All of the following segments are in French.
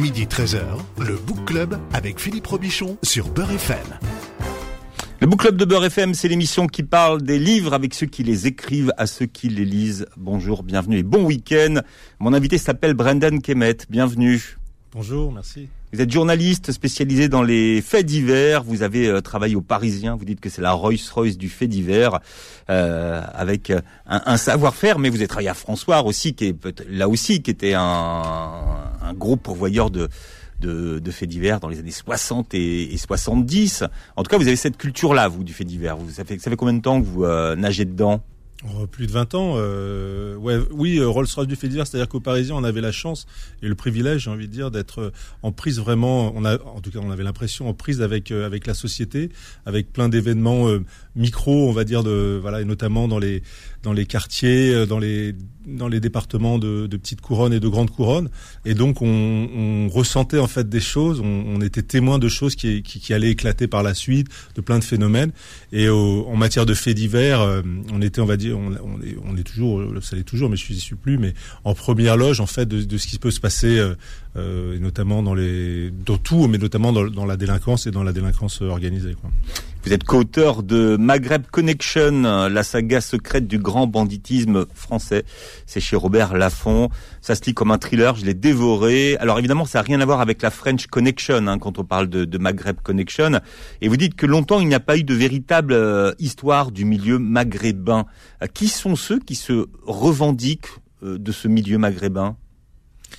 Midi 13h, le Book Club avec Philippe Robichon sur Beurre FM. Le Book Club de Beurre FM, c'est l'émission qui parle des livres avec ceux qui les écrivent à ceux qui les lisent. Bonjour, bienvenue et bon week-end. Mon invité s'appelle Brendan Kemet. Bienvenue. Bonjour, merci. Vous êtes journaliste spécialisé dans les faits divers. Vous avez euh, travaillé au Parisien. Vous dites que c'est la Rolls-Royce du fait divers, euh, avec un, un savoir-faire. Mais vous avez travaillé à François aussi, qui est là aussi, qui était un, un gros pourvoyeur de de, de, faits divers dans les années 60 et, et, 70. En tout cas, vous avez cette culture-là, vous, du fait divers. Vous, ça, fait, ça fait combien de temps que vous euh, nagez dedans? Oh, plus de 20 ans. Euh, ouais, oui, euh, Rolls-Royce du fait divers, c'est-à-dire qu'au Parisien, on avait la chance et le privilège, j'ai envie de dire, d'être euh, en prise vraiment. On a, en tout cas, on avait l'impression en prise avec euh, avec la société, avec plein d'événements euh, micro, on va dire, de voilà, et notamment dans les dans les quartiers, dans les dans les départements de, de petites couronnes et de grandes couronnes. Et donc, on, on ressentait en fait des choses. On, on était témoin de choses qui, qui, qui, allaient éclater par la suite, de plein de phénomènes. Et au, en matière de faits divers, on était, on va dire on, on, est, on, est, toujours, ça l'est toujours, mais je suis suis plus, mais en première loge en fait de, de ce qui peut se passer, euh, euh, et notamment dans les, dans tout, mais notamment dans, dans, la délinquance et dans la délinquance organisée. Quoi. Vous êtes co-auteur de Maghreb Connection, la saga secrète du grand banditisme français. C'est chez Robert Laffont. Ça se lit comme un thriller, je l'ai dévoré. Alors évidemment, ça n'a rien à voir avec la French Connection hein, quand on parle de, Maghreb Connection. Et vous dites que longtemps, il n'y a pas eu de véritable euh, histoire du milieu maghrébin. Euh, qui sont ceux qui se revendiquent euh, de ce milieu maghrébin?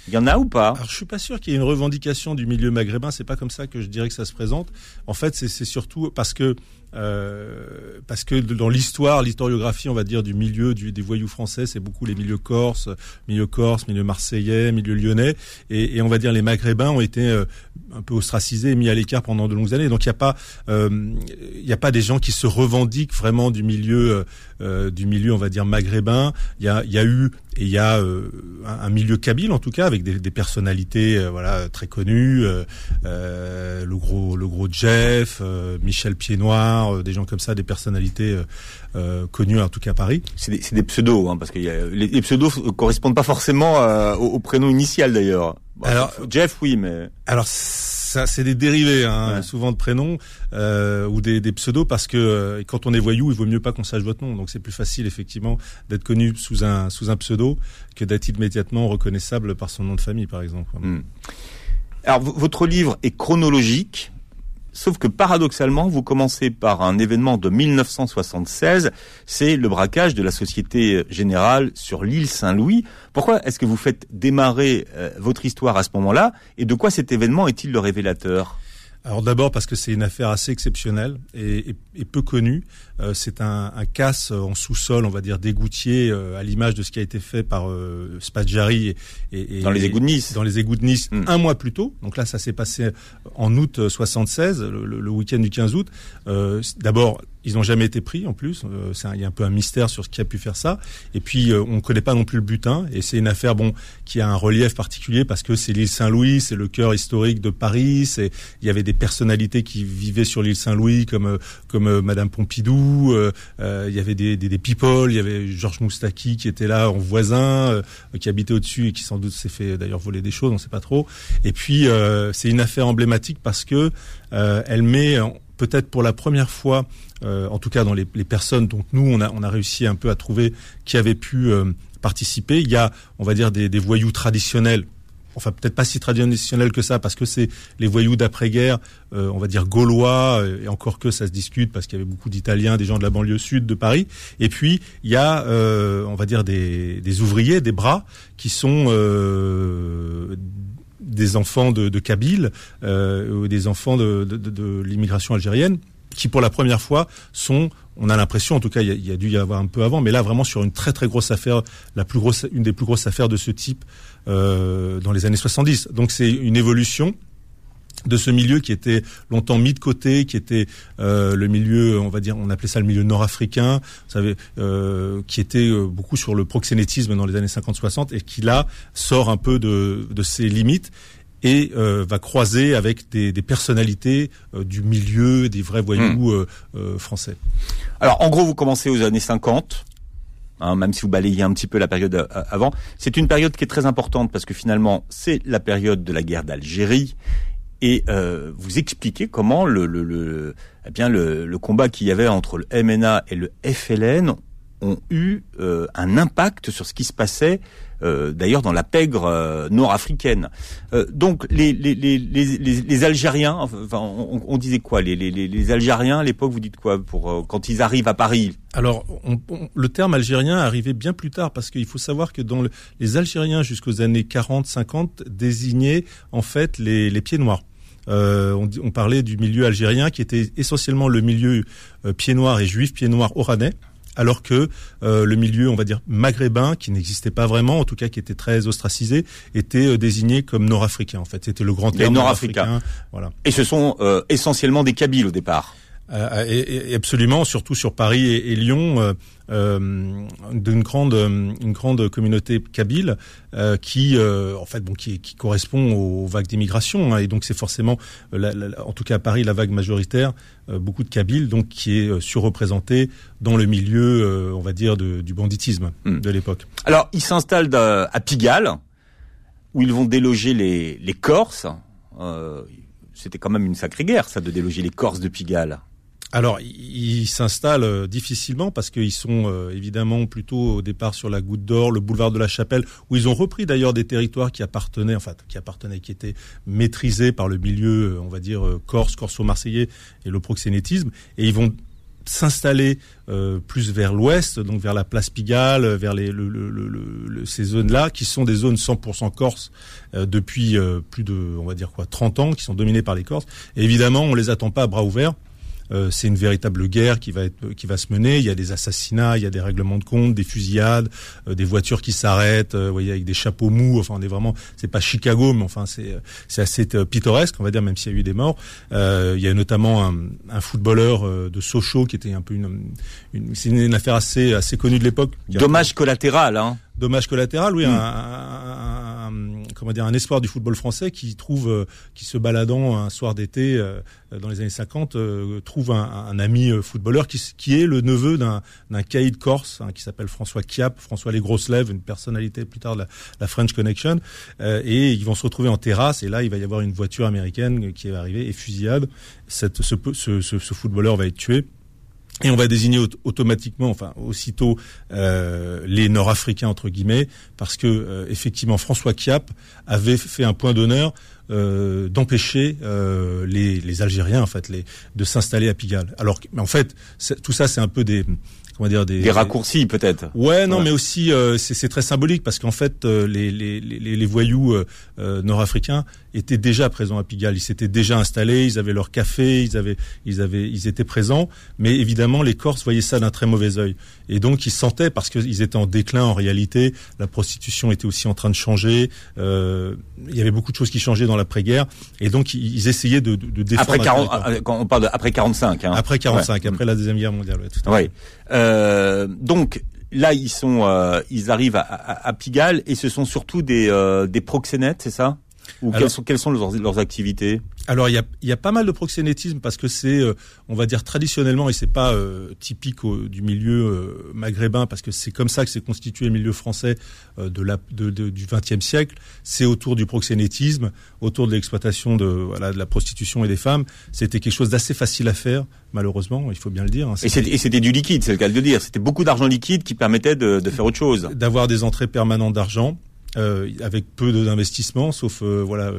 Il y en a ou pas? Alors, je suis pas sûr qu'il y ait une revendication du milieu maghrébin. C'est pas comme ça que je dirais que ça se présente. En fait, c'est surtout parce que euh, parce que dans l'histoire, l'historiographie, on va dire, du milieu du, des voyous français, c'est beaucoup les milieux corses, milieu corse, milieu marseillais, milieu lyonnais, et, et, on va dire les maghrébins ont été euh, un peu ostracisés, mis à l'écart pendant de longues années. Donc il n'y a pas, euh, il n'y a pas des gens qui se revendiquent vraiment du milieu, euh, du milieu, on va dire maghrébin. Il y a, y a eu et il y a euh, un, milieu kabyle en tout cas avec des, des personnalités voilà très connues euh, le gros le gros Jeff Michel Pied-Noir des gens comme ça des personnalités connues en tout cas à Paris. C'est des, des, pseudos hein, parce que y a, les, les, pseudos correspondent pas forcément au, au, prénom initial d'ailleurs. Bon, alors Jeff oui mais alors ça c'est des dérivés hein, ouais. souvent de prénoms euh, ou des, des, pseudos parce que euh, quand on est voyou il vaut mieux pas qu'on sache votre nom. Donc c'est plus facile effectivement d'être connu sous un sous un pseudo que d'être immédiatement reconnaissable par son nom de famille par exemple mmh. alors votre livre est chronologique Sauf que paradoxalement, vous commencez par un événement de 1976, c'est le braquage de la Société Générale sur l'île Saint-Louis. Pourquoi est-ce que vous faites démarrer euh, votre histoire à ce moment-là et de quoi cet événement est-il le révélateur? Alors d'abord parce que c'est une affaire assez exceptionnelle et, peu connue. Euh, c'est un, un, casse en sous-sol, on va dire dégoutier, euh, à l'image de ce qui a été fait par euh, Spadjari et, et, dans les égouts de Nice. Dans les égouts de Nice, mm. un mois plus tôt. Donc là, ça s'est passé en août 76, le, le, le week-end du 15 août. Euh, d'abord, ils n'ont jamais été pris en plus. Euh, il y a un peu un mystère sur ce qui a pu faire ça. Et puis euh, on ne connaît pas non plus le butin. Et c'est une affaire bon qui a un relief particulier parce que c'est l'île Saint-Louis, c'est le cœur historique de Paris. Il y avait des personnalités qui vivaient sur l'île Saint-Louis comme comme Madame Pompidou. Euh, il y avait des, people. Il y avait Georges Moustaki qui était là en voisin, qui habitait au-dessus et qui sans doute s'est fait d'ailleurs voler des choses. On ne sait pas trop. Et puis c'est une affaire emblématique parce que elle met peut-être pour la première fois, euh, en tout cas dans les, personnes dont nous on a, réussi un peu à trouver qui avaient pu euh, participer. Il y a, on va dire, des voyous traditionnels. Enfin, peut-être pas si traditionnels que ça, parce que c'est les voyous d'après-guerre, euh, on va dire gaulois, et encore que ça se discute, parce qu'il y avait beaucoup d'Italiens, des gens de la banlieue sud de Paris. Et puis, il y a, euh, on va dire, des, ouvriers, des bras, qui sont euh, des enfants de, de Kabyle euh, ou des enfants de l'immigration algérienne qui pour la première fois sont on a l'impression, en tout cas, il y, a, il y, a, dû y avoir un peu avant, mais là vraiment sur une très très grosse affaire, la plus grosse, une des plus grosses affaires de ce type euh, dans les années 70. Donc c'est une évolution de ce milieu qui était longtemps mis de côté, qui était euh, le milieu, on va dire, on appelait ça le milieu nord-africain, vous savez, euh, qui était euh, beaucoup sur le proxénétisme dans les années 50-60 et qui là sort un peu de, de ses limites et euh, va croiser avec des, des personnalités euh, du milieu, des vrais voyous mmh. euh, français. Alors en gros, vous commencez aux années 50. Hein, même si vous balayez un petit peu la période euh, avant, c'est une période qui est très importante parce que finalement c'est la période de la guerre d'Algérie. Et euh, vous expliquez comment le, le, le eh bien le, le combat qu'il y avait entre le MNA et le FLN ont eu euh, un impact sur ce qui se passait euh, d'ailleurs dans la pègre euh, nord-africaine. Euh, donc les, les, les, les, Algériens, on, disait quoi les, les, Algériens à l'époque, vous dites quoi pour quand ils arrivent à Paris? Alors le terme algérien arrivait bien plus tard parce qu'il faut savoir que dans le, les Algériens jusqu'aux années 40-50 désignaient en fait les, les pieds noirs. On, parlait du milieu algérien qui était essentiellement le milieu euh, pieds noirs et juifs pieds noirs oranais alors que euh, le milieu, on va dire, maghrébin, qui n'existait pas vraiment, en tout cas qui était très ostracisé, était euh, désigné comme nord-africain. En fait, c'était le grand terme nord-africain. Nord voilà. Et ce sont euh, essentiellement des Kabyles au départ. Euh, et, et absolument, surtout sur Paris et, et Lyon, euh, euh, d'une grande, une grande communauté kabyle euh, qui, en fait, bon, qui, qui, correspond aux vagues d'immigration. Hein, et donc, c'est forcément, la, la, en tout cas à Paris, la vague majoritaire, beaucoup de Kabyles, donc qui est surreprésenté dans le milieu, on va dire, de, du banditisme hmm. de l'époque. Alors, ils s'installent à Pigalle, où ils vont déloger les, les Corses. C'était quand même une sacrée guerre, ça, de déloger les Corses de Pigalle. Alors, ils s'installent euh, difficilement parce qu'ils sont euh, évidemment plutôt au départ sur la Goutte d'Or, le boulevard de la Chapelle, où ils ont repris d'ailleurs des territoires qui appartenaient, enfin qui appartenaient, qui étaient maîtrisés par le milieu, on va dire euh, corse, corso-marseillais et le proxénétisme, et ils vont s'installer euh, plus vers l'ouest, donc vers la place Pigalle, vers ces zones-là, qui sont des zones 100% corse euh, depuis euh, plus de, on va dire quoi, 30 ans, qui sont dominées par les Corses. Et évidemment, on les attend pas à bras ouverts. Euh, c'est une véritable guerre qui va être qui va se mener. Il y a des assassinats, il y a des règlements de compte, des fusillades, euh, des voitures qui s'arrêtent, euh, vous voyez, avec des chapeaux mous. Enfin, on est vraiment, c'est pas Chicago, mais enfin c'est c'est assez pittoresque, on va dire, même s'il y a eu des morts. il y a notamment un, un footballeur de Sochaux qui était un peu une, une c'est une, affaire assez assez connue de l'époque. Dommage collatéral, hein. Dommage collatéral, oui, mm. un, un, un, comment dire, un espoir du football français qui trouve, euh, qui se baladant un soir d'été euh, dans les années 50, euh, trouve un, ami footballeur qui, qui est le neveu d'un caïd corse hein, qui s'appelle François Kiap, François Les Grosses Lèvres, une personnalité plus tard de la, la French Connection, et ils vont se retrouver en terrasse et là il va y avoir une voiture américaine qui va arriver et fusillade. Cette, ce, ce, ce, ce footballeur va être tué. Et on va désigner automatiquement, enfin aussitôt, euh, les Nord-Africains entre guillemets, parce que euh, effectivement François Kiap avait fait un point d'honneur euh, d'empêcher euh, les, les, Algériens en fait les, de s'installer à Pigalle. Alors, mais en fait, tout ça c'est un peu des comment dire des, des raccourcis peut-être. Ouais, non, ouais. mais aussi euh, c'est très symbolique parce qu'en fait euh, les, les, les, les, voyous euh, euh, nord-africains étaient déjà présents à Pigalle, ils s'étaient déjà installés, ils avaient leur café, ils avaient ils avaient ils étaient présents, mais évidemment les Corses voyaient ça d'un très mauvais œil et donc ils sentaient parce qu'ils étaient en déclin en réalité, la prostitution était aussi en train de changer, euh, il y avait beaucoup de choses qui changeaient dans l'après-guerre et donc ils, ils essayaient de, de, de défendre après 40 quand on parle de après 45 hein. après 45 ouais. après la deuxième guerre mondiale ouais, tout à ouais. Euh, donc là, ils sont, euh, ils arrivent à, à, Pigalle et ce sont surtout des, euh, des proxénètes, c'est ça? Ou Alors, quelles sont, quelles sont leurs, leurs activités? Alors il y a, y a, pas mal de proxénétisme parce que c'est, euh, on va dire traditionnellement, et c'est pas euh, typique au, du milieu euh, maghrébin parce que c'est comme ça que s'est constitué le milieu français de la, de, de, du XXe siècle. C'est autour du proxénétisme, autour de l'exploitation de, voilà, de la prostitution et des femmes. C'était quelque chose d'assez facile à faire, malheureusement, il faut bien le dire. Hein. Et c'était du liquide, c'est le cas de le dire. C'était beaucoup d'argent liquide qui permettait de, de faire autre chose. D'avoir des entrées permanentes d'argent euh, avec peu d'investissement, sauf euh, voilà,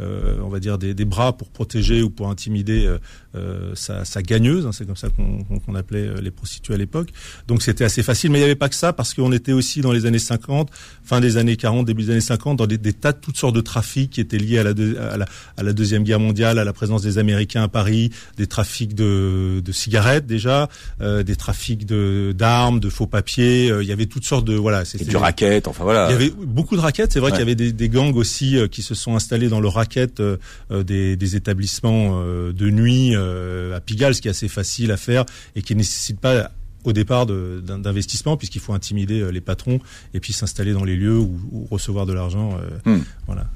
euh, on va dire des, des, bras pour protéger ou pour intimider euh, euh, sa, sa, gagneuse. Hein, c'est comme ça qu'on qu appelait les prostituées à l'époque. Donc c'était assez facile, mais il n'y avait pas que ça parce qu'on était aussi dans les années 50, fin des années 40, début des années 50, dans des, des tas de toutes sortes de trafics qui étaient liés à la, de, à la, à la deuxième guerre mondiale, à la présence des Américains à Paris, des trafics de, de cigarettes déjà, des trafics de d'armes, de faux papiers. il y avait toutes sortes de voilà. Et du racket, enfin voilà. Il y avait beaucoup de C'est vrai ouais. qu'il y avait des, des, gangs aussi euh, qui se sont installés dans le racket euh, des, des, établissements euh, de nuit à Pigalle, ce qui est assez facile à faire et qui ne nécessite pas au départ d'investissement puisqu'il faut intimider les patrons et puis s'installer dans les lieux ou, ou recevoir de l'argent. Hmm. Voilà.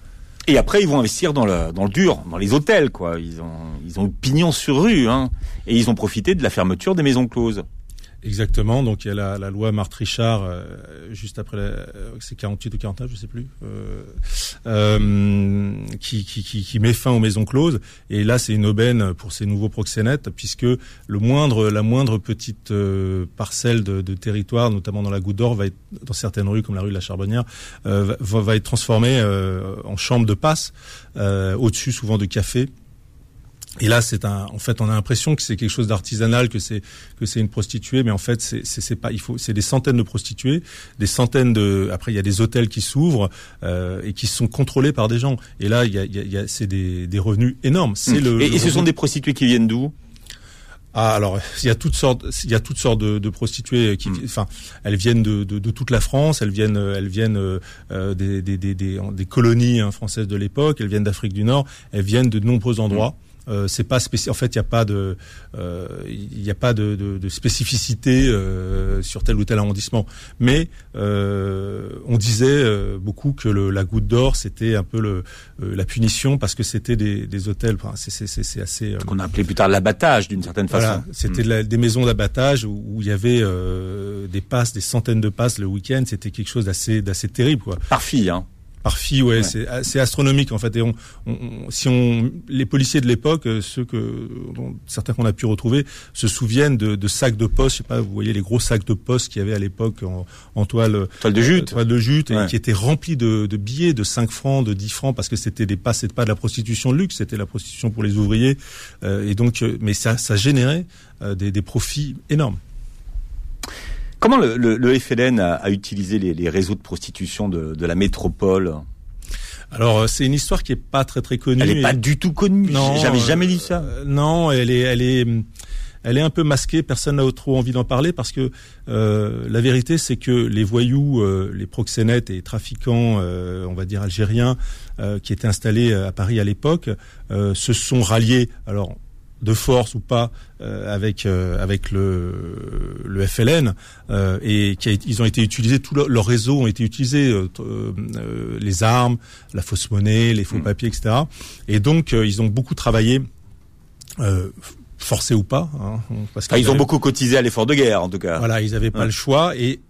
Et après, ils vont investir dans le, dans le dur, dans les hôtels, quoi. Ils ont, ils ont pignon sur rue, hein. Et ils ont profité de la fermeture des maisons closes. Exactement. Donc il y a la, la loi Marthe Richard euh, juste après, la, c'est 48 ou 49, je sais plus, euh, euh, qui, qui, qui, qui, met fin aux maisons closes. Et là, c'est une aubaine pour ces nouveaux proxénètes, puisque le moindre, la moindre petite euh, parcelle de, de, territoire, notamment dans la Goutte d'Or, va être dans certaines rues comme la rue de la Charbonnière, va, va, être transformée en chambre de passe, au-dessus souvent de café et là, c'est un, en fait, on a l'impression que c'est quelque chose d'artisanal, que c'est que c'est une prostituée, mais en fait, c'est c'est pas, il faut, c'est des centaines de prostituées, des centaines de. Après, il y a des hôtels qui s'ouvrent euh, et qui sont contrôlés par des gens. Et là, il y a, il y a, c'est des, des revenus énormes. C'est mmh. le. Et, ce sont des prostituées qui viennent d'où? Ah, alors il y a toutes sortes, il y a toutes sortes de, de prostituées qui, mmh. enfin, elles viennent de, de, de, toute la France, elles viennent, elles viennent euh, des, des, des, des, colonies hein, françaises de l'époque, elles viennent d'Afrique du Nord, elles viennent de nombreux endroits. Mmh. Euh, c'est pas spécial. En fait, il n'y a pas de, euh, il n'y a pas de, de, de spécificité euh, sur tel ou tel arrondissement. Mais euh, on disait euh, beaucoup que le, la goutte d'or, c'était un peu le, la punition parce que c'était des, des hôtels. Enfin, c'est assez. Qu'on a appelé plus tard l'abattage d'une certaine façon. Voilà, c'était hmm. des maisons d'abattage où, il y avait des passes, des centaines de passes le week-end. C'était quelque chose d'assez d'assez terrible, quoi. Par fille, hein. Par fille, ouais, c'est astronomique en fait. Et on, on, si on, les policiers de l'époque, euh, ceux que certains qu'on a pu retrouver, se souviennent de, de, sacs de poste. Je sais pas, vous voyez les gros sacs de poste qu'il y avait à l'époque en, en, toile, toile de jute, euh, toile de jute, et qui étaient remplis de, de, billets de 5 francs, de 10 francs, parce que c'était des pas, pas de la prostitution de luxe, c'était la prostitution pour les ouvriers. Euh, et donc, euh, mais ça, ça générait des, des profits énormes. Comment le, le, le FLN a, a utilisé les, les, réseaux de prostitution de, de la métropole? Alors euh, c'est une histoire qui est pas très très connue. Elle est pas du tout connue. Non, j'avais jamais dit ça. Euh, non, elle est, elle est, elle est un peu masquée. Personne n'a trop envie d'en parler parce que euh, la vérité c'est que les voyous, euh, les proxénètes et trafiquants, euh, on va dire algériens, qui étaient installés à Paris à l'époque, se sont ralliés. Alors de force ou pas euh, avec euh, avec le, le FLN euh, et qui a, ils ont été utilisés tout leur, réseau ont été utilisés les armes la fausse monnaie les faux mm. papiers etc et donc ils ont beaucoup travaillé forcé ou pas hein, parce qu'ils ont beaucoup cotisé à l'effort de guerre en tout cas. Voilà ils n'avaient pas le choix et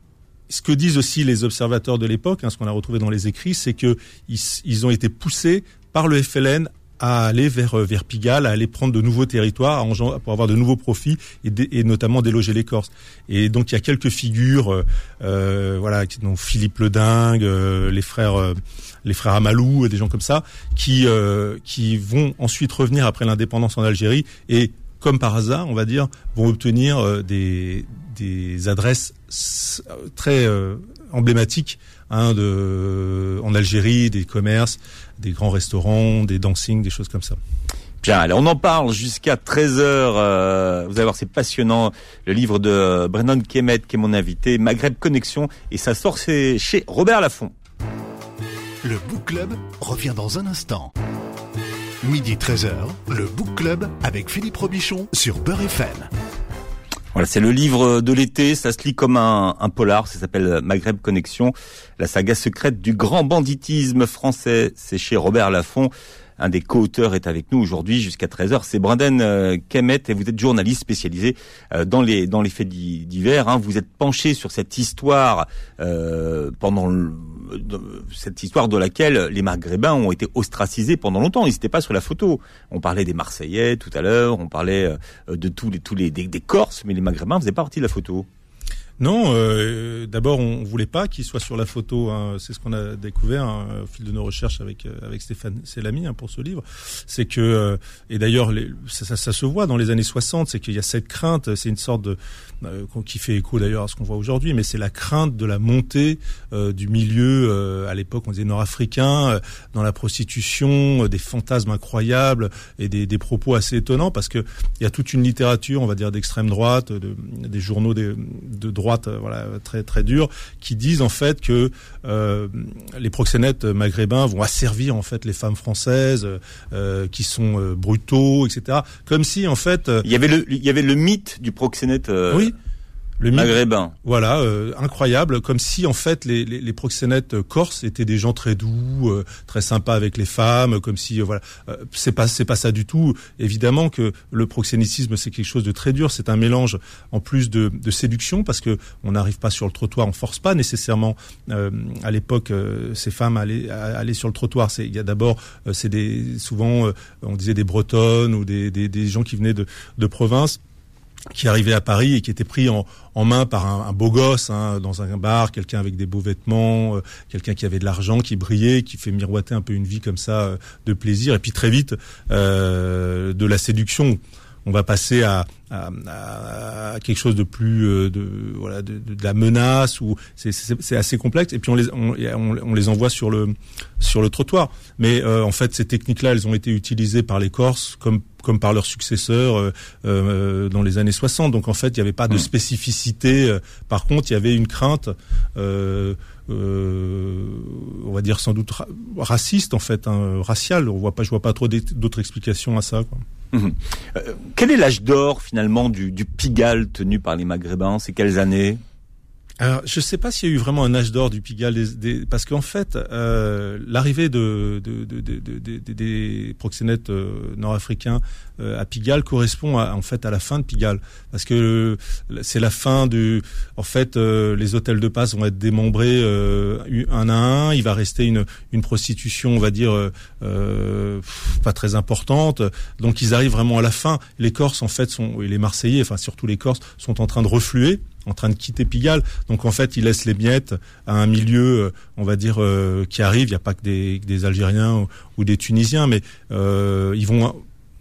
ce que disent aussi les observateurs de l'époque, hein, ce qu'on a retrouvé dans les écrits, c'est que ils, ils, ont été poussés par le FLN à aller vers euh, vers Pigalle, à aller prendre de nouveaux territoires, pour avoir de nouveaux profits et, et notamment déloger les Corses. Et donc il y a quelques figures, euh, euh voilà, donc Philippe le Dingue, euh, les frères les frères Amalou, des gens comme ça, qui qui vont ensuite revenir après l'indépendance en Algérie et comme par hasard, on va dire, vont obtenir des des adresses très emblématiques hein, de, en Algérie, des commerces, des grands restaurants, des dancing, des choses comme ça. Bien, allez, on en parle jusqu'à 13h. Euh, vous allez voir, c'est passionnant. Le livre de Brennan Kemet, qui est mon invité, Maghreb Connexion, et ça sort chez Robert Laffont. Le Book Club revient dans un instant. Midi 13h, le Book Club avec Philippe Robichon sur Beurre FM. Voilà, c'est le livre de l'été, ça se lit comme un, polar, ça s'appelle Maghreb Connexion, la saga secrète du grand banditisme français. C'est chez Robert Laffont. Un des co-auteurs est avec nous aujourd'hui jusqu'à 13h. C'est Brendan euh, Kemet et vous êtes journaliste spécialisé euh, dans les dans les faits divers. Hein. Vous êtes penché sur cette histoire euh, pendant cette histoire de laquelle les Maghrébins ont été ostracisés pendant longtemps. Ils n'étaient pas sur la photo. On parlait des Marseillais tout à l'heure. On parlait de tous les tous les des, des Corses, mais les Maghrébins faisaient pas partie de la photo. Non, euh, d'abord on voulait pas qu'il soit sur la photo. Hein. C'est ce qu'on a découvert hein, au fil de nos recherches avec euh, avec Stéphane Selami hein, pour ce livre. C'est que euh, et d'ailleurs ça, ça, ça, se voit dans les années 60, c'est qu'il y a cette crainte. C'est une sorte de euh, qui fait écho d'ailleurs à ce qu'on voit aujourd'hui, mais c'est la crainte de la montée euh, du milieu. Euh, à l'époque, on disait nord-africain, dans la prostitution, des fantasmes incroyables et des, des propos assez étonnants, parce que il y a toute une littérature, on va dire d'extrême droite, de, des journaux de, de droite, voilà, très très durs, qui disent en fait que les proxénètes maghrébins vont asservir en fait les femmes françaises, qui sont brutaux, etc. Comme si en fait il y avait le il y avait le mythe du proxénète. Oui le maghrébin. Voilà, euh, incroyable, comme si en fait les, les, les, proxénètes corses étaient des gens très doux, euh, très sympas avec les femmes, comme si voilà, c'est pas c'est pas ça du tout. Évidemment que le proxénétisme c'est quelque chose de très dur, c'est un mélange en plus de, de séduction parce que on n'arrive pas sur le trottoir, on force pas nécessairement à l'époque ces femmes à aller, à aller sur le trottoir. C'est il y a d'abord c'est des souvent on disait des bretonnes ou des, des, des gens qui venaient de, de province qui arrivait à Paris et qui était pris en, en main par un, beau gosse hein, dans un bar, quelqu'un avec des beaux vêtements, euh, quelqu'un qui avait de l'argent, qui brillait, qui fait miroiter un peu une vie comme ça euh, de plaisir. Et puis très vite, euh, de la séduction on va passer à, quelque chose de plus euh, de voilà de, la menace ou c'est assez complexe et puis on les on, les envoie sur le sur le trottoir mais euh, en fait ces techniques là elles ont été utilisées par les Corses comme comme par leurs successeurs euh, dans les années 60 donc en fait il n'y avait pas de mmh. spécificité par contre il y avait une crainte on va dire sans doute raciste en fait, hein, racial. On voit pas, je vois pas trop d'autres explications à ça. Quoi. Mhm. Euh, quel est l'âge d'or finalement du, du Pigalle tenu par les Maghrébins? C'est quelles années? Alors, je ne sais pas s'il y a eu vraiment un âge d'or du Pigalle, des, parce qu'en fait, euh, l'arrivée de, de, de, des proxénètes euh, nord-africains euh, à Pigalle correspond à, en fait à la fin de Pigalle, parce que c'est la fin du. En fait, euh, les hôtels de passe vont être démembrés un à un. Il va rester une, une prostitution, on va dire, pas très importante. Donc, ils arrivent vraiment à la fin. Les Corses, en fait, sont et les Marseillais, enfin surtout les Corses, sont en train de refluer en train de quitter Pigalle. Donc en fait, il laisse les miettes à un milieu, euh, on va dire, euh, qui arrive. Il n'y a pas que des, Algériens ou, des Tunisiens, mais euh, ils vont,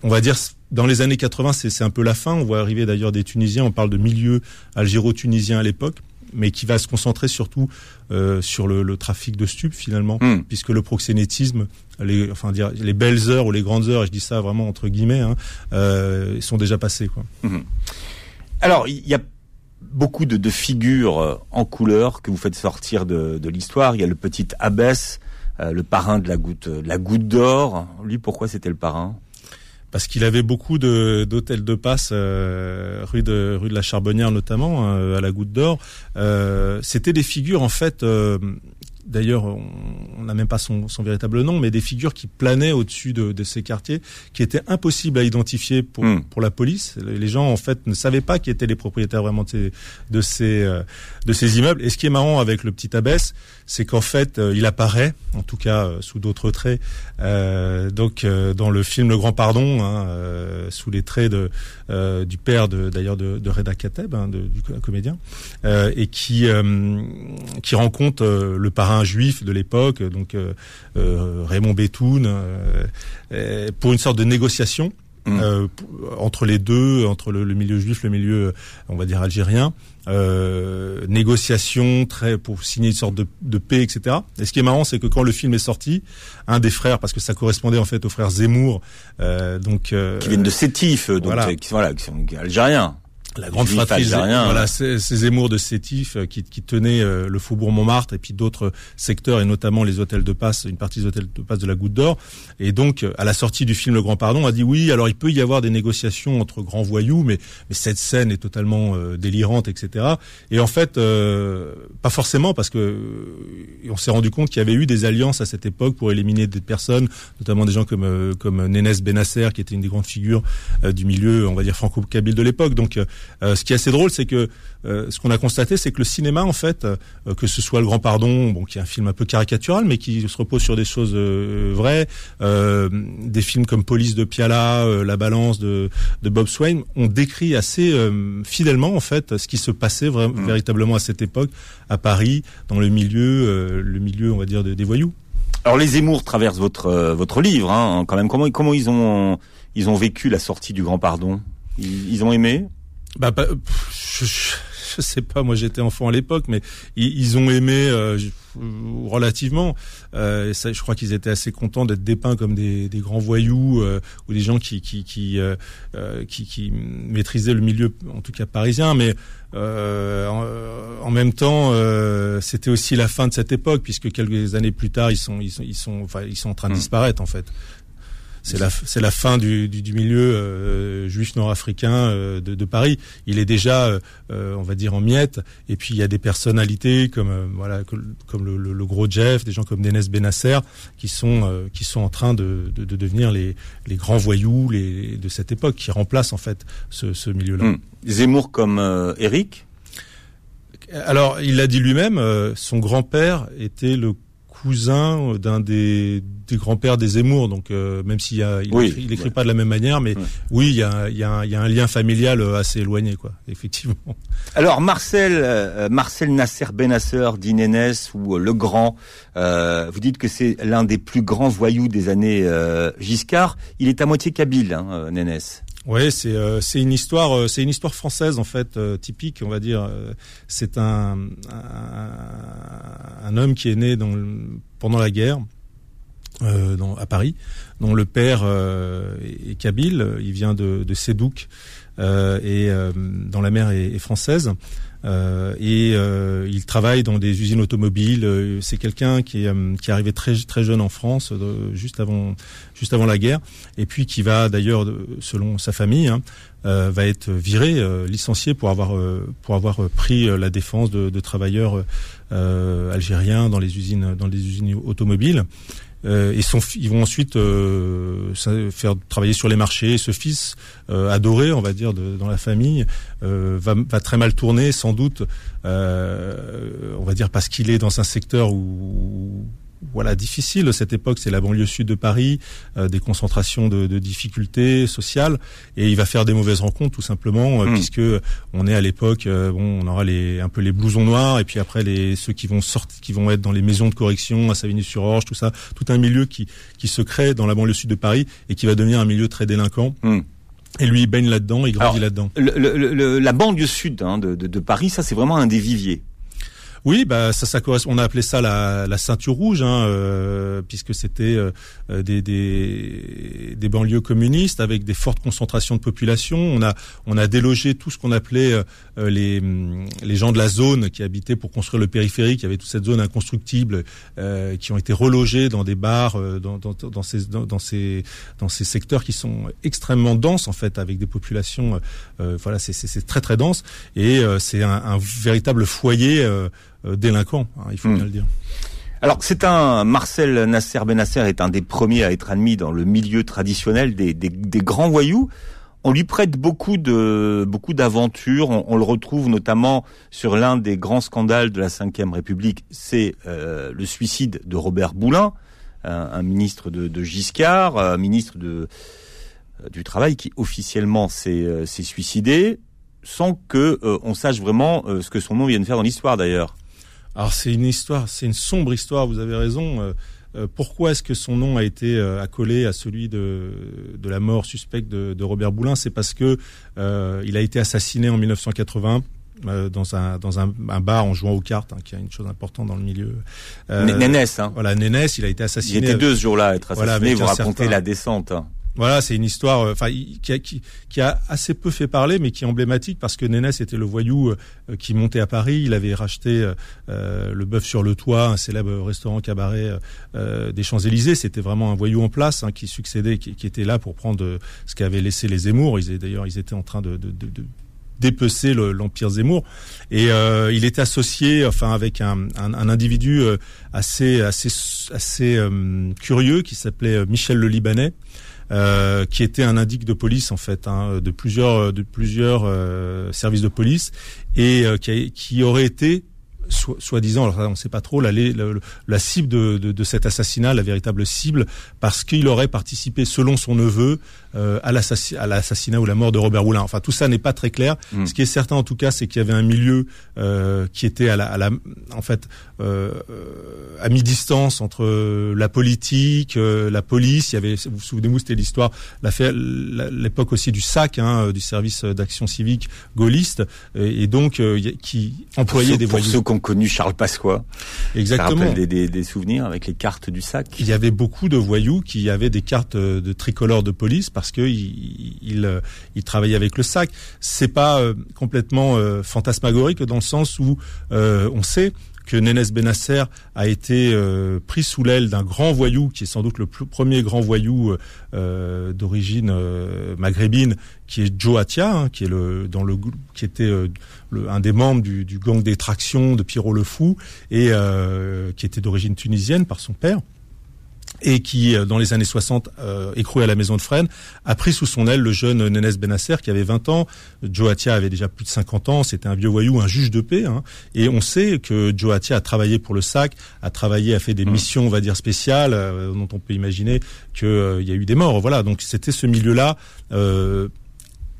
on va dire, dans les années 80, c'est un peu la fin. On voit arriver d'ailleurs des Tunisiens. On parle de milieu algéro-tunisien à l'époque mais qui va se concentrer surtout sur le, trafic de stupes finalement, hmm. puisque le proxénétisme, les, enfin dire les belles heures ou les grandes heures, et je dis ça vraiment entre guillemets, hein, sont déjà passées. Quoi. Hmm. Alors il y a beaucoup de, figures euh, en couleur que vous faites sortir de, l'histoire. Il y a le petit Abbesse, euh, le parrain de la goutte, la goutte d'or. Lui, pourquoi c'était le parrain? Parce qu'il avait beaucoup d'hôtels de, passe euh, rue de rue de la Charbonnière notamment à la Goutte d'Or. C'était des figures en fait d'ailleurs, on n'a même pas son, véritable nom, mais des figures qui planaient au-dessus de, ces quartiers, qui étaient impossibles à identifier pour, hmm. pour la police. Les gens, en fait, ne savaient pas qui étaient les propriétaires vraiment de ces, de ces, euh, de ces immeubles. Et ce qui est marrant avec le petit Abbesse, c'est qu'en fait, euh, il apparaît, en tout cas euh, sous d'autres traits, donc dans le film Le Grand Pardon, hein, sous les traits de, du père d'ailleurs de, de, Reda Kateb, hein, du comédien, et qui, qui rencontre le parrain juif de l'époque, donc euh, euh, Raymond Bétoun, euh, pour une sorte de négociation. Mmh. entre les deux, entre le, milieu juif, le milieu, on va dire algérien, négociation très pour signer une sorte de, paix, etc. Et ce qui est marrant, c'est que quand le film est sorti, un des frères, parce que ça correspondait en fait aux frères Zemmour, donc qui viennent de Sétif, donc voilà. qui, voilà, qui sont algériens la grande fratrie, voilà, ces, ces émours de Sétif euh, qui, qui tenaient euh, le faubourg Montmartre et puis d'autres secteurs et notamment les hôtels de passe, une partie des hôtels de passe de la Goutte d'Or. Et donc, à la sortie du film Le Grand Pardon, on a dit oui, alors il peut y avoir des négociations entre grands voyous, mais, mais cette scène est totalement euh, délirante, etc. Et en fait, pas forcément parce que on s'est rendu compte qu'il y avait eu des alliances à cette époque pour éliminer des personnes, notamment des gens comme comme Nénès Benasser, qui était une des grandes figures du milieu, on va dire franco-kabyle de l'époque. Donc euh, ce qui est assez drôle, c'est que euh, ce qu'on a constaté, c'est que le cinéma, en fait, euh, que ce soit Le Grand Pardon, bon, qui est un film un peu caricatural, mais qui se repose sur des choses vraies, des films comme Police de Piala, La Balance de, de, Bob Swain, ont décrit assez fidèlement, en fait, ce qui se passait mmh. véritablement à cette époque à Paris, dans le milieu, le milieu, on va dire, des voyous. Alors les Zemmour traversent votre votre livre, hein, quand même. Comment comment ils ont ils ont vécu la sortie du Grand Pardon? Ils ont aimé? Bah, je, je, sais pas, moi j'étais enfant à l'époque, mais ils, ont aimé euh, relativement. Euh, ça, je crois qu'ils étaient assez contents d'être dépeints comme des, des grands voyous euh, ou des gens qui qui qui, euh, euh, qui, qui maîtrisaient le milieu, en tout cas parisien, mais en, en, même temps, c'était aussi la fin de cette époque, puisque quelques années plus tard, ils sont ils sont ils sont enfin ils sont en train de mmh. disparaître en fait c'est la c'est la fin du, du, milieu euh, juif nord-africain euh, de, de, Paris. Il est déjà, euh, on va dire, en miettes. Et puis il y a des personnalités comme voilà comme le, le, gros Jeff, des gens comme Dénès Benasser, qui sont qui sont en train de, de, de, devenir les les grands voyous les, de cette époque, qui remplacent en fait ce, ce milieu-là. Hum. Zemmour comme Eric. Alors, il l'a dit lui-même, son grand-père était le cousin d'un des, des grands-pères des Zemmour, donc euh, même s'il il, écrit, pas de la même manière, mais oui, il y a, y, a, y a, un lien familial euh, assez éloigné, quoi, effectivement. Alors Marcel, euh, Marcel Nasser Benasser d'Inénès ou Le Grand, vous dites que c'est l'un des plus grands voyous des années Giscard. Il est à moitié kabyle, hein, Nénès. Oui, c'est euh, c'est une histoire euh, c'est une histoire française en fait euh, typique, on va dire. C'est un, un, homme qui est né dans pendant la guerre dans, à Paris, dont le père est kabyle, il vient de, de Sédouk et dans la mer est française. Euh, et euh, il travaille dans des usines automobiles. Euh, c'est quelqu'un qui, qui est arrivé très très jeune en France, juste avant juste avant la guerre, et puis qui va d'ailleurs, selon sa famille, hein, va être viré, licencié pour avoir pour avoir pris la défense de, de travailleurs algériens dans les usines dans les usines automobiles. Euh, et son, ils vont ensuite euh, faire travailler sur les marchés. Ce fils euh, adoré, on va dire, de, dans la famille, va, va, très mal tourner, sans doute, on va dire parce qu'il est dans un secteur où voilà difficile cette époque c'est la banlieue sud de Paris euh, des concentrations de, de, difficultés sociales et il va faire des mauvaises rencontres tout simplement euh, hmm. puisque on est à l'époque euh, bon on aura les un peu les blousons noirs et puis après les ceux qui vont sortir qui vont être dans les maisons de correction à Savigny-sur-Orge tout ça tout un milieu qui qui se crée dans la banlieue sud de Paris et qui va devenir un milieu très délinquant hmm. Et lui, il baigne là-dedans, il grandit là-dedans. la banlieue sud hein, de, de, de Paris, ça c'est vraiment un des viviers. Oui, bah ça, ça correspond. On a appelé ça la, la ceinture rouge, hein, euh, puisque c'était euh, des, des, des, banlieues communistes avec des fortes concentrations de population. On a on a délogé tout ce qu'on appelait euh, les les gens de la zone qui habitaient pour construire le périphérique. Il y avait toute cette zone inconstructible qui ont été relogés dans des bars, dans, dans, dans, ces dans, ces dans ces secteurs qui sont extrêmement denses en fait, avec des populations. voilà, c'est très très dense et c'est un, un, véritable foyer. Euh, délinquant, hein, il faut hmm. bien le dire. Alors c'est un Marcel Nasser Benasser est un des premiers à être admis dans le milieu traditionnel des, des, des grands voyous. On lui prête beaucoup de beaucoup d'aventures. On, le retrouve notamment sur l'un des grands scandales de la Ve République, c'est euh, le suicide de Robert Boulin, un, ministre de, de Giscard, un ministre de euh, du travail qui officiellement s'est suicidé sans que on sache vraiment ce que son nom vient de faire dans l'histoire d'ailleurs. Alors c'est une histoire, c'est une sombre histoire. Vous avez raison. Euh, euh, pourquoi est-ce que son nom a été euh, accolé à celui de, de la mort suspecte de, de Robert Boulin? C'est parce que il a été assassiné en 1980 dans un dans un, un, bar en jouant aux cartes, hein, qui a une chose importante dans le milieu. Euh, Nénès, hein. Voilà, Nénès, il a été assassiné. Il était deux ce jour-là à être assassiné. vous racontez la descente. Hein. Voilà, c'est une histoire, euh, enfin, qui, a, assez peu fait parler, mais qui est emblématique parce que Nénès était le voyou euh, qui montait à Paris. Il avait racheté euh, le bœuf sur le toit, un célèbre restaurant cabaret des Champs Élysées. C'était vraiment un voyou en place hein, qui succédait, qui, était là pour prendre ce qu'avaient laissé les Zemmour. D'ailleurs, ils étaient en train de, dépecer l'empire Zemmour et euh, il était associé enfin avec un, individu assez assez assez euh, curieux qui s'appelait Michel le Libanais euh, qui était un indique de police en fait, hein, de plusieurs de plusieurs euh, services de police et euh, qui, qui aurait été soi-disant, alors on ne sait pas trop, la, la, la cible de, de, de, cet assassinat, la véritable cible, parce qu'il aurait participé, selon son neveu, euh, à l'assassinat ou la mort de Robert Roulin. Enfin, tout ça n'est pas très clair. Hmm. Ce qui est certain, en tout cas, c'est qu'il y avait un milieu euh, qui était à la, à la en fait, euh, à mi-distance entre la politique, euh, la police. Il y avait, vous vous souvenez-vous, c'était l'histoire, l'époque aussi du SAC, hein, du service d'action civique gaulliste, et, et donc euh, qui employait des voyous. Pour ceux qui ont connu Charles Pasqua. Exactement. Des, des, des, souvenirs avec les cartes du SAC. Il y avait beaucoup de voyous qui avaient des cartes de tricolore de police parce que il, il, euh, il travaillait avec le sac. C'est pas euh, complètement euh, fantasmagorique dans le sens où on sait que Nénès Benasser a été pris sous l'aile d'un grand voyou, qui est sans doute le premier grand voyou d'origine maghrébine, qui est Joe hein, qui était un des membres du, du gang des tractions de Pierrot le Fou et qui était d'origine tunisienne par son père et qui, euh, dans les années 60, euh, écroué à la maison de Fresnes, a pris sous son aile le jeune Nénès Benasser qui avait 20 ans. Joe Atia avait déjà plus de 50 ans, c'était un vieux voyou, un juge de paix. Hein. Et on sait que Joe Atia a travaillé pour le SAC, a travaillé, a fait des mmh. missions, on va dire, spéciales, euh, dont on peut imaginer qu'il euh, y a eu des morts. Voilà, donc c'était ce milieu-là.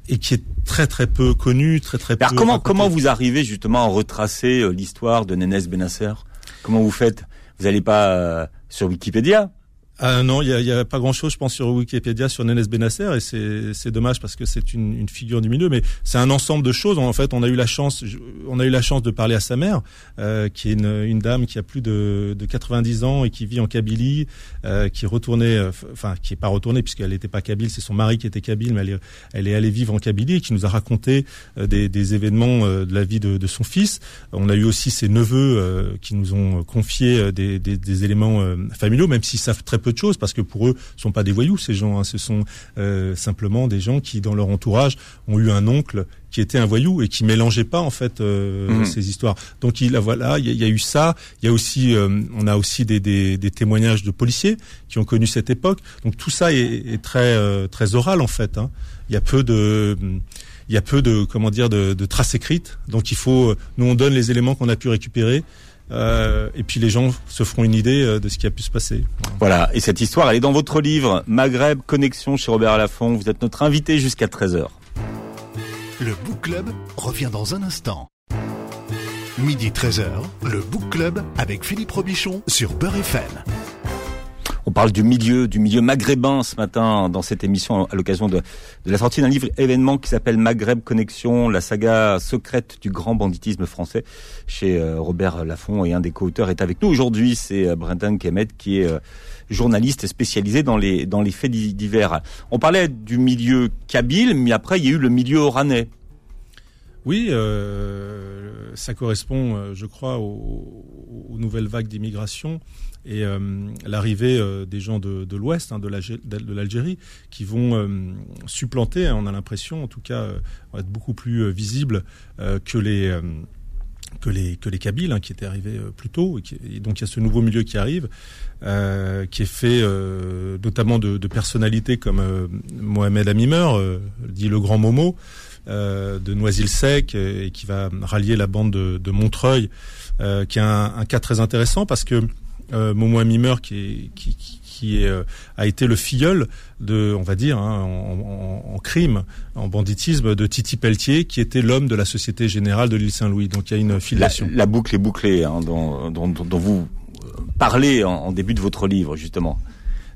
et qui est très très peu connu, très très Alors Comment comment vous arrivez justement à retracer l'histoire de Nénès Benasser? Comment vous faites? Vous n'allez pas sur Wikipédia ah non, il y a, a, pas grand-chose, je pense, sur Wikipédia sur Nénès Benasser, et c'est dommage parce que c'est une, une, figure du milieu, mais c'est un ensemble de choses. En fait, on a eu la chance, on a eu la chance de parler à sa mère, euh, qui est une, une, dame qui a plus de, de 90 ans et qui vit en Kabylie, euh, qui retournait, euh, enfin, qui est pas retournée puisqu'elle n'était pas kabyle, c'est son mari qui était kabyle, mais elle est, elle est allée vivre en Kabylie et qui nous a raconté euh, des, des, événements euh, de la vie de, de, son fils. On a eu aussi ses neveux qui nous ont confié des, des, des éléments familiaux, même s'ils savent très peu de choses parce que pour eux, ce sont pas des voyous ces gens. Hein. ce sont euh, simplement des gens qui, dans leur entourage, ont eu un oncle qui était un voyou et qui mélangeait pas en fait euh, mmh. ces histoires. Donc il voilà, il y, a eu ça. Il y a aussi, euh, on a aussi des, des, des, témoignages de policiers qui ont connu cette époque. Donc tout ça est, est très très oral en fait. Hein. Il y a peu de il y a peu de comment dire de, de traces écrites. Donc il faut, nous on donne les éléments qu'on a pu récupérer euh, et puis les gens se feront une idée euh, de ce qui a pu se passer. Voilà, et cette histoire, elle est dans votre livre Maghreb Connexion chez Robert Laffont. Vous êtes notre invité jusqu'à 13h. Le Book Club revient dans un instant. Midi 13h, le Book Club avec Philippe Robichon sur Beurre FM. On parle du milieu, du milieu maghrébin ce matin dans cette émission à l'occasion de, la sortie d'un livre événement qui s'appelle Maghreb Connexion, la saga secrète du grand banditisme français chez euh, Robert Laffont et un des co-auteurs est avec nous aujourd'hui, c'est euh, Brendan Kemet qui est euh, journaliste spécialisé dans les dans les faits divers. On parlait du milieu kabyle, mais après il y a eu le milieu oranais. Oui, euh, ça correspond, je crois, aux, nouvelles vagues d'immigration et euh, l'arrivée euh, des gens de, l'Ouest, hein, de l'Algérie, qui vont euh, supplanter, hein, on a l'impression, en tout cas, être beaucoup plus visibles que les que les que les Kabyles hein, qui étaient arrivés plus tôt et, donc il y a ce nouveau milieu qui arrive euh, qui est fait euh, notamment de, personnalités comme euh, Mohamed Amimer dit le grand Momo de Noisy-le-Sec et qui va rallier la bande de, de Montreuil qui est un, un, cas très intéressant parce que euh, Momo Mimer qui, qui, qui est, euh, a été le filleul de, on va dire, hein, en, en, crime, en banditisme de Titi Pelletier, qui était l'homme de la Société Générale de l'île Saint-Louis. Donc il y a une filiation. La, boucle est bouclée, hein, dont, dont, dont, vous parlez en, en, début de votre livre, justement.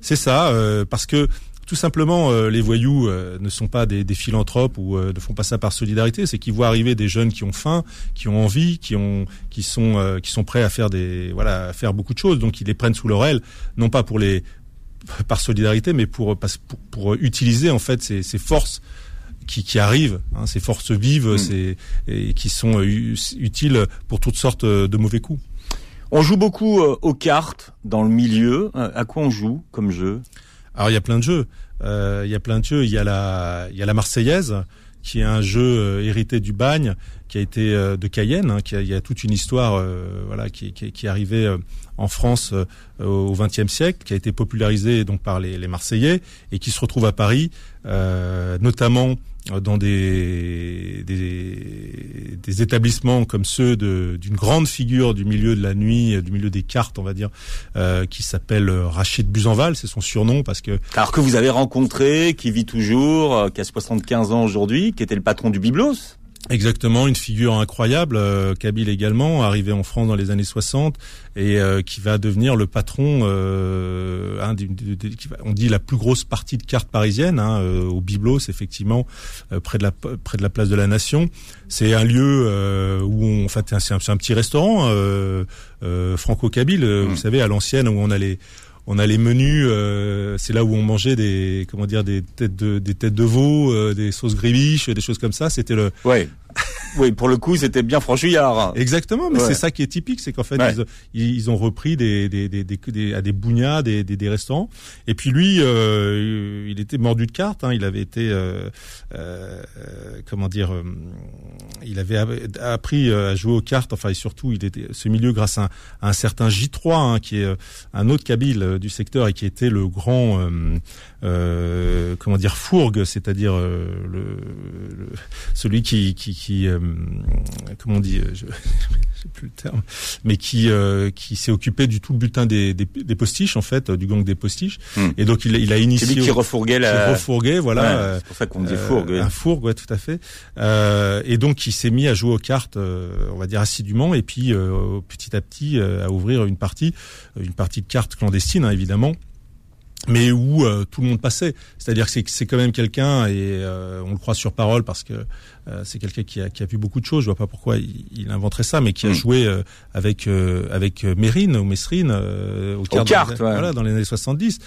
C'est ça, euh, parce que tout simplement, euh, les voyous euh, ne sont pas des, philanthropes ou euh, ne font pas ça par solidarité. C'est qu'ils voient arriver des jeunes qui ont faim, qui ont envie, qui ont, qui sont, qui sont prêts à faire des, voilà, à faire beaucoup de choses. Donc ils les prennent sous leur aile, non pas pour les, par solidarité, mais pour, pour, pour utiliser en fait ces, ces forces qui, qui, arrivent, hein, ces forces vives, mmh. et qui sont utiles pour toutes sortes de mauvais coups. On joue beaucoup aux cartes dans le milieu. À quoi on joue comme jeu? Alors il y a plein de jeux. Euh, il y a plein de jeux. Il y a la, il y a la Marseillaise qui est un jeu euh, hérité du bagne, qui a été euh, de Cayenne, hein, qui a, il y a toute une histoire, voilà, qui, qui, qui, est arrivée en France au XXe siècle, qui a été popularisée donc par les, les Marseillais et qui se retrouve à Paris, notamment dans des, des, des, établissements comme ceux d'une grande figure du milieu de la nuit, du milieu des cartes, on va dire, euh, qui s'appelle Rachid Buzenval, c'est son surnom parce que... Alors que vous avez rencontré, qui vit toujours, euh, qui a 75 ans aujourd'hui, qui était le patron du Biblos Exactement, une figure incroyable, euh, Kabyle également, arrivé en France dans les années 60 et euh, qui va devenir le patron, euh, un, on dit la plus grosse partie de cartes parisienne, hein, euh, au Biblos effectivement, près de la près de la place de la Nation. C'est un lieu où on, en fait, c'est un, un, petit restaurant franco-kabyle, vous mmh. savez, à l'ancienne où on allait on a les menus, euh, c'est là où on mangeait des comment dire des têtes de des têtes de veau, euh, des sauces grébiches, des choses comme ça. C'était le. oui, pour le coup, c'était bien franchouillard. Exactement, mais c'est ça qui est typique, c'est qu'en fait, ils, ils, ont repris des, des, des, des, à des bougnats, des, des, des restaurants. Et puis lui, euh, il était mordu de cartes. Hein, il avait été, euh, euh, comment dire, euh, il avait appris à jouer aux cartes. Enfin, et surtout, il était ce milieu grâce à un, certain J3, hein, qui est un autre Kabyle du secteur et qui était le grand, comment dire, fourgue, c'est-à-dire le, celui qui, qui, qui comment on dit, euh, je, sais plus le terme, mais qui euh, qui s'est occupé du tout le bulletin des, des, des postiches en fait, du gang des postiches. Hmm. Et donc il, il a initié. C'est lui qui refourguait la. Qui refourguait, voilà. c'est pour ça qu'on dit euh, fourgue. Un fourgue, ouais, tout à fait. et donc il s'est mis à jouer aux cartes, on va dire assidûment, et puis petit à petit à ouvrir une partie, une partie de cartes clandestines, hein, évidemment mais où euh, tout le monde passait. C'est-à-dire que c'est quand même quelqu'un, et euh, on le croit sur parole parce que euh, c'est quelqu'un qui a, qui a, vu beaucoup de choses. Je vois pas pourquoi il, il inventerait ça, mais qui a mm. joué avec avec Mérine ou Mesrine au cartes, voilà, dans les années 70,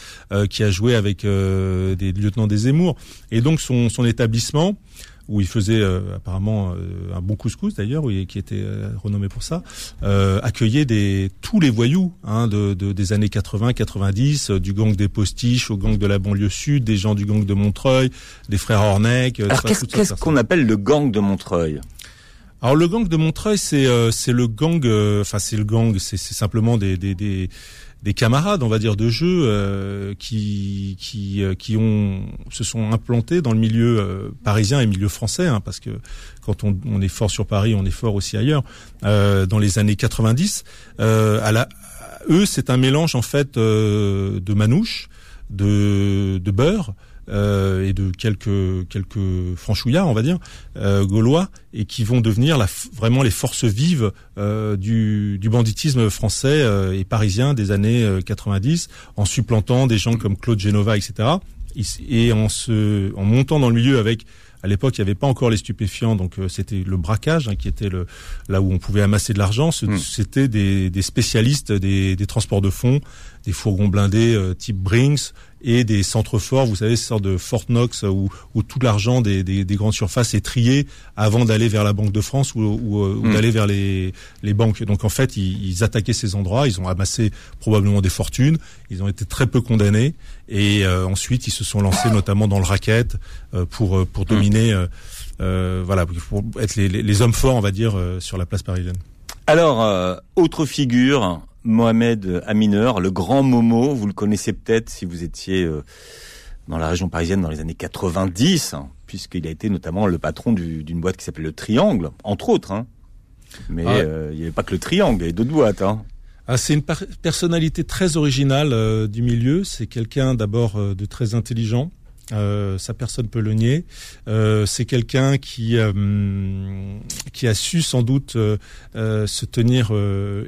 qui a joué avec des lieutenants des Zemmour. Et donc son, son établissement où il faisait euh, apparemment euh, un bon couscous d'ailleurs, qui était euh, renommé pour ça, accueillait des tous les voyous hein, de, de, des années 80-90, du gang des Postiches au gang de la banlieue sud, des gens du gang de Montreuil, des frères Hornec. Alors qu'est-ce qu'on appelle le gang de Montreuil? Alors le gang de Montreuil, c'est c'est le gang, enfin c'est le gang, c'est simplement des, des, des des camarades, on va dire, de jeu euh, qui qui euh, qui ont se sont implantés dans le milieu euh, parisien et milieu français, hein, parce que quand on, on, est fort sur Paris, on est fort aussi ailleurs. dans les années 90, à la, eux, c'est un mélange en fait de manouche, de de beurre. Euh, et de quelques quelques franchouillards, on va dire, euh, gaulois, et qui vont devenir la, vraiment les forces vives euh, du, du, banditisme français et parisien des années 90, en supplantant des gens comme Claude Genova, etc. Et en se en montant dans le milieu avec à l'époque, il n'y avait pas encore les stupéfiants, donc c'était le braquage hein, qui était le là où on pouvait amasser de l'argent. Hmm. C'était des, des, spécialistes des, des, transports de fonds, des fourgons blindés type Brinks et des centres forts, vous savez, ces sortes de Fort Knox où, où tout l'argent des, des, des, grandes surfaces est trié avant d'aller vers la Banque de France ou, ou, euh, hmm. d'aller vers les, les banques. Donc en fait, ils, ils, attaquaient ces endroits, ils ont amassé probablement des fortunes, ils ont été très peu condamnés et euh, ensuite ils se sont lancés notamment dans le racket euh, pour pour hmm. dominer, euh, voilà, pour être les, les, hommes forts, on va dire, sur la place parisienne. Alors, autre figure Mohamed Amineur, le grand Momo, vous le connaissez peut-être si vous étiez euh, dans la région parisienne dans les années 90, hein, puisqu'il a été notamment le patron d'une boîte qui s'appelait le Triangle, entre autres. Hein. Mais ah. euh, il n'y avait pas que le Triangle, il y avait d'autres boîtes. Hein. Ah, c'est une personnalité très originale euh, du milieu. C'est quelqu'un d'abord de très intelligent, euh, ça personne peut le nier. Euh, c'est quelqu'un qui euh, qui a su sans doute euh, se tenir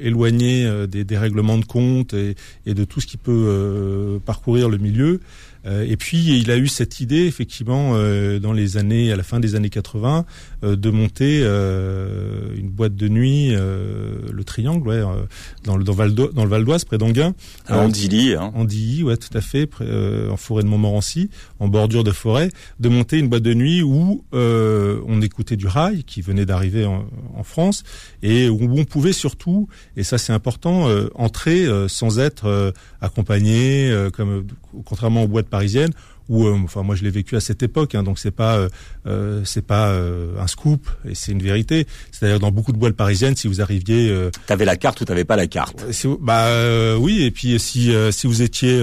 éloigné des, des, règlements de compte et, et, de tout ce qui peut parcourir le milieu. Euh, et puis il a eu cette idée effectivement euh, dans les années, à la fin des années 80, euh, de monter une boîte de nuit, le Triangle, ouais, dans le dans, Val dans le Val d'Oise, près d'Anguin. En Andilly, hein. Andilly, ouais, tout à fait, en forêt de Montmorency, en bordure de forêt, de monter une boîte de nuit où on écoutait du rail qui venait d'arriver en, en, France et où on pouvait surtout, et ça c'est important, entrer sans être accompagné, comme contrairement aux boîtes parisienne où euh, enfin moi je l'ai vécu à cette époque hein, donc c'est pas euh, euh, c'est pas un scoop et c'est une vérité. C'est-à-dire dans beaucoup de boîtes parisiennes si vous arriviez t'avais la carte ou t'avais pas la carte? bah oui et puis si si vous étiez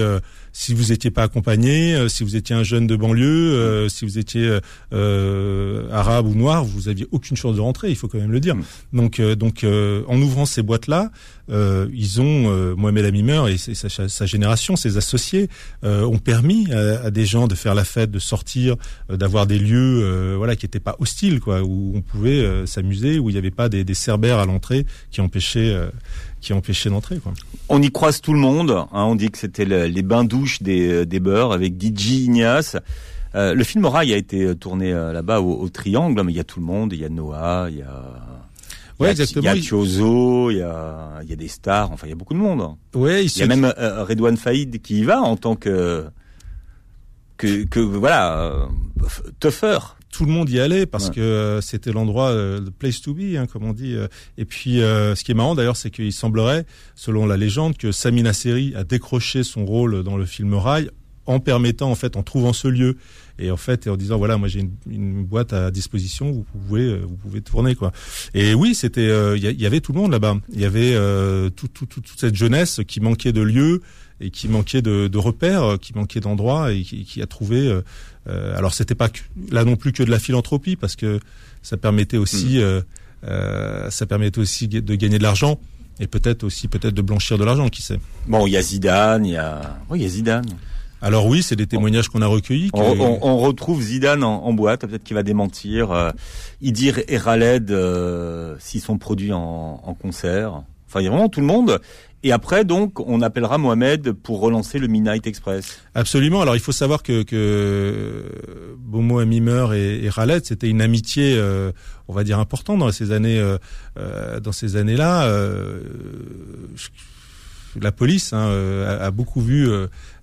si vous n'étiez pas accompagné, euh, si vous étiez un jeune de banlieue, euh, si vous étiez euh, arabe ou noir, vous aviez aucune chance de rentrer. Il faut quand même le dire. Mm. Donc, donc, en ouvrant ces boîtes-là, ils ont Mohamed Amimer et sa, sa, génération, ses associés, ont permis à, des gens de faire la fête, de sortir, d'avoir des lieux, voilà, qui n'étaient pas hostiles, quoi, où on pouvait s'amuser, où il n'y avait pas des, des cerbères à l'entrée qui empêchaient qui empêchait d'entrer. Quoi. On y croise tout le monde. Hein, on dit que c'était les bains douches des, euh, des beurs avec DJ Ignace. Euh, le film Rail a été euh, tourné là-bas au, Triangle, mais il y a tout le monde. Il y a Noah, il y a Ouais, exactement. Il y a Thiozo, il y a, il y a des stars, enfin il y a beaucoup de monde. Ouais, il y a même Redouane Faïd qui y va en tant que que, que voilà, tougher. Tout le monde y allait parce que euh, c'était l'endroit, the place to be, hein, comme on dit. Et puis, ce qui est marrant d'ailleurs, c'est qu'il semblerait, selon la légende, que Samina Seri a décroché son rôle dans le film Rail en permettant, en fait, en trouvant ce lieu et en fait en disant voilà moi j'ai une, boîte à disposition vous pouvez vous pouvez tourner quoi et oui c'était il y, avait tout le monde là-bas il y avait tout, tout, toute cette jeunesse qui manquait de lieux et qui manquait de, de repères, qui manquait d'endroits et qui, qui, a trouvé. Euh, euh alors c'était pas là non plus que de la philanthropie parce que ça permettait aussi, mm. euh, euh, ça permettait aussi de gagner de l'argent et peut-être aussi peut-être de blanchir de l'argent, qui sait. Bon, il y a Zidane, il y a, oui, il y a Zidane. Alors oui, c'est des témoignages qu'on a recueillis. On, on, retrouve Zidane en, boîte, peut-être qu'il va démentir. Euh, Idir et Raled, euh, s'ils sont produits en, en concert. Enfin, il y a vraiment tout le monde. Et après, donc, on appellera Mohamed pour relancer le Midnight Express. Absolument. Alors, il faut savoir que, que Bomo Amimer et, et Khaled, c'était une amitié, euh, on va dire, importante dans ces années, euh, euh dans ces années-là. Euh, la police hein, a, a, beaucoup vu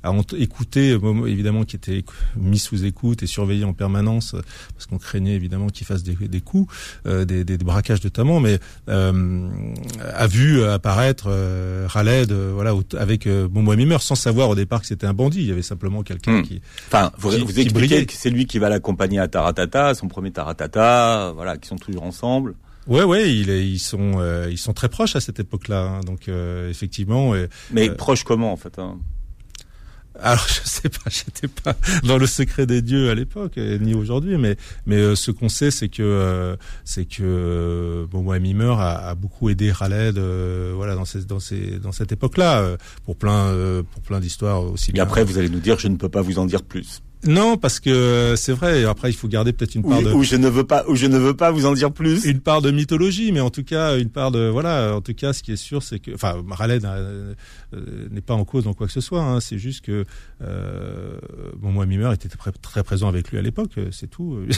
à écouter, euh, évidemment, qui était mis sous écoute et surveillé en permanence, euh, parce qu'on craignait évidemment qu'il fasse des, des coups, euh, des, des, braquages notamment, mais euh, a vu apparaître euh, Khaled, voilà, avec euh, Momo Mimer, sans savoir au départ que c'était un bandit. Il y avait simplement quelqu'un hmm. qui. Enfin, vous, vous expliquez que c'est lui qui va l'accompagner à Taratata, son premier Taratata, voilà, qui sont toujours ensemble. Ouais, ouais, ils, ils sont ils sont très proches à cette époque-là, hein, donc effectivement. Mais proches comment en fait hein? Alors je sais pas, j'étais pas dans le secret des dieux à l'époque ni aujourd'hui, mais mais euh, ce qu'on sait c'est que euh, c'est que euh, bon moi Mimer a, a, beaucoup aidé Khaled voilà dans ces dans ces dans cette époque-là pour plein pour plein d'histoires aussi. Et après vous allez nous dire je ne peux pas vous en dire plus. Non, parce que c'est vrai. Après, il faut garder peut-être une part de. Ou je ne veux pas, ou je ne veux pas vous en dire plus. Une part de mythologie, mais en tout cas, une part de voilà. En tout cas, ce qui est sûr, c'est que, enfin, Raleigh euh, n'est pas en cause dans quoi que ce soit. Hein. C'est juste que euh, bon, moi, Mimer était très, très présent avec lui à l'époque. C'est tout.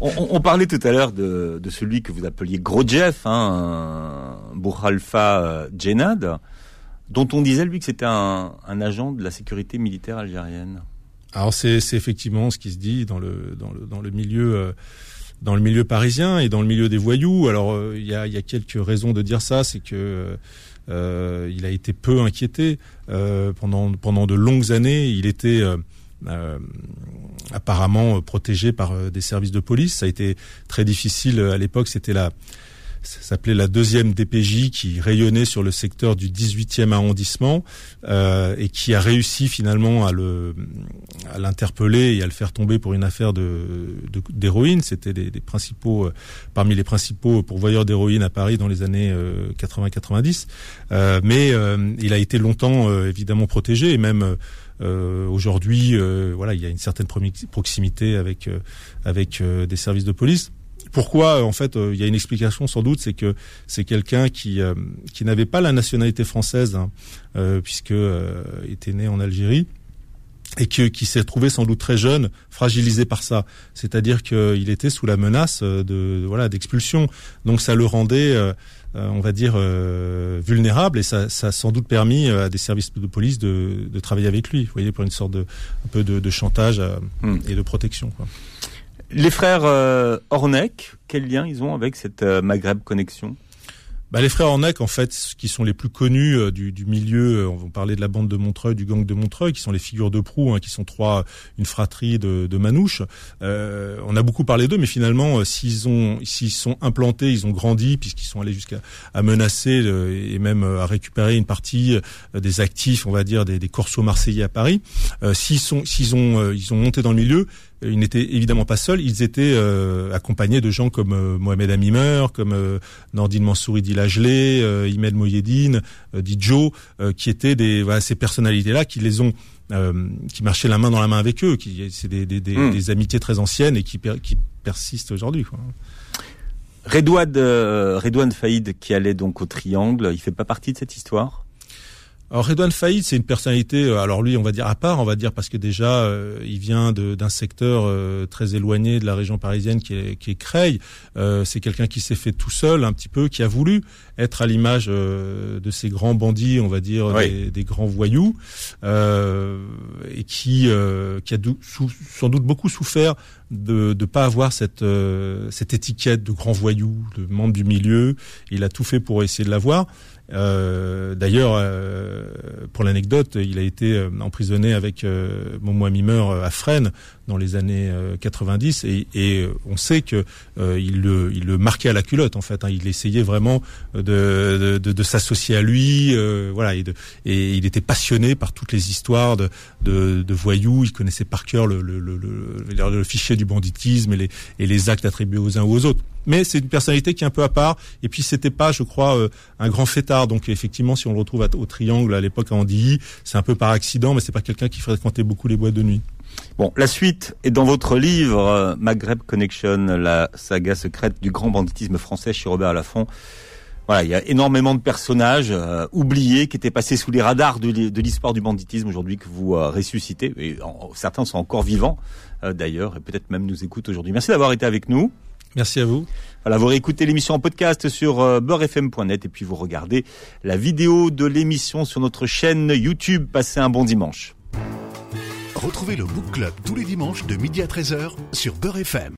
On, on, parlait tout à l'heure de, de, celui que vous appeliez Gros Jeff, hein, Bourhalfa euh, Djenad, dont on disait lui que c'était un, un agent de la sécurité militaire algérienne. Alors c'est effectivement ce qui se dit dans le dans le dans le milieu euh, dans le milieu parisien et dans le milieu des voyous. Alors euh, il y, a, quelques raisons de dire ça, c'est que euh, il a été peu inquiété pendant pendant de longues années. Il était apparemment protégé par des services de police. Ça a été très difficile à l'époque. C'était la ça s'appelait la deuxième DPJ qui rayonnait sur le secteur du 18e arrondissement euh, et qui a réussi finalement à le à l'interpeller et à le faire tomber pour une affaire de d'héroïne. C'était des, principaux euh, parmi les principaux pourvoyeurs d'héroïne à Paris dans les années 80-90. Euh, mais il a été longtemps évidemment protégé et même aujourd'hui, voilà, il y a une certaine proximité avec avec des services de police. Pourquoi En fait, euh, il y a une explication sans doute, c'est que c'est quelqu'un qui euh, qui n'avait pas la nationalité française hein, euh, puisque était né en Algérie et que, qui s'est trouvé sans doute très jeune, fragilisé par ça. C'est-à-dire qu'il était sous la menace de, voilà d'expulsion. Donc ça le rendait, on va dire, vulnérable et ça, ça a sans doute permis à des services de police de, de travailler avec lui. Vous voyez, pour une sorte de un peu de, de chantage hmm. et de protection. Quoi. Les frères euh, Ornec, quel lien ils ont avec cette euh, Maghreb connexion? Bah, les frères Ornec, en fait, qui sont les plus connus euh, du, milieu, on va parler de la bande de Montreuil, du gang de Montreuil, qui sont les figures de proue, hein, qui sont trois, une fratrie de, de manouches. Euh, on a beaucoup parlé d'eux, mais finalement, s'ils ont, sont implantés, ils ont grandi, puisqu'ils sont allés jusqu'à à menacer et même à récupérer une partie des actifs, on va dire, des, des corsos marseillais à Paris. s'ils sont, s'ils ont, ils ont monté dans le milieu, ils n'étaient évidemment pas seuls, ils étaient euh, accompagnés de gens comme euh, Mohamed Amimer, comme euh, Nordine Mansouri Dilajlé, euh, Imed Moyedine, euh, Dijo, qui étaient des voilà, ces personnalités-là qui les ont qui marchaient la main dans la main avec eux, qui c'est des, des, des, hmm. des, amitiés très anciennes et qui, qui persistent aujourd'hui. Redouane, Redouane Faïd qui allait donc au Triangle, il fait pas partie de cette histoire? Alors Redouane Faïd, c'est une personnalité, euh, alors lui, on va dire à part, on va dire parce que déjà, euh, il vient d'un secteur euh, très éloigné de la région parisienne qui est, qui est Creil. c'est quelqu'un qui s'est fait tout seul, un petit peu, qui a voulu être à l'image de ces grands bandits, on va dire, des, grands voyous, et qui, qui a sans doute beaucoup souffert de ne pas avoir cette, cette étiquette de grand voyou, de membre du milieu. Il a tout fait pour essayer de l'avoir. Euh, D'ailleurs, euh, pour l'anecdote, il a été euh, emprisonné avec euh, Momo Mimeur à Fresnes dans les années 90 et, et, on sait que il, le, marquait à la culotte en fait. Hein. il essayait vraiment de, s'associer à lui, voilà, et, il était passionné par toutes les histoires de, voyous. Il connaissait par cœur le, fichier du banditisme et et les actes attribués aux uns ou aux autres mais c'est une personnalité qui est un peu à part. Et puis c'était pas, je crois, euh, un grand fêtard. Donc effectivement, si on le retrouve au Triangle à l'époque à Andilly, c'est un peu par accident, mais c'est pas quelqu'un qui fréquentait beaucoup les boîtes de nuit. Bon, la suite est dans votre livre euh, Maghreb Connection, la saga secrète du grand banditisme français chez Robert Laffont. Voilà, il y a énormément de personnages euh, oubliés qui étaient passés sous les radars de l'histoire du banditisme aujourd'hui que vous ressuscitez. Et certains sont encore vivants d'ailleurs et peut-être même nous écoutent aujourd'hui. Merci d'avoir été avec nous. Merci à vous. Voilà, vous réécoutez l'émission en podcast sur euh, beurrefm.net et puis vous regardez la vidéo de l'émission sur notre chaîne YouTube. Passez un bon dimanche. Retrouvez le Book Club tous les dimanches de midi à 13h sur Beurre FM.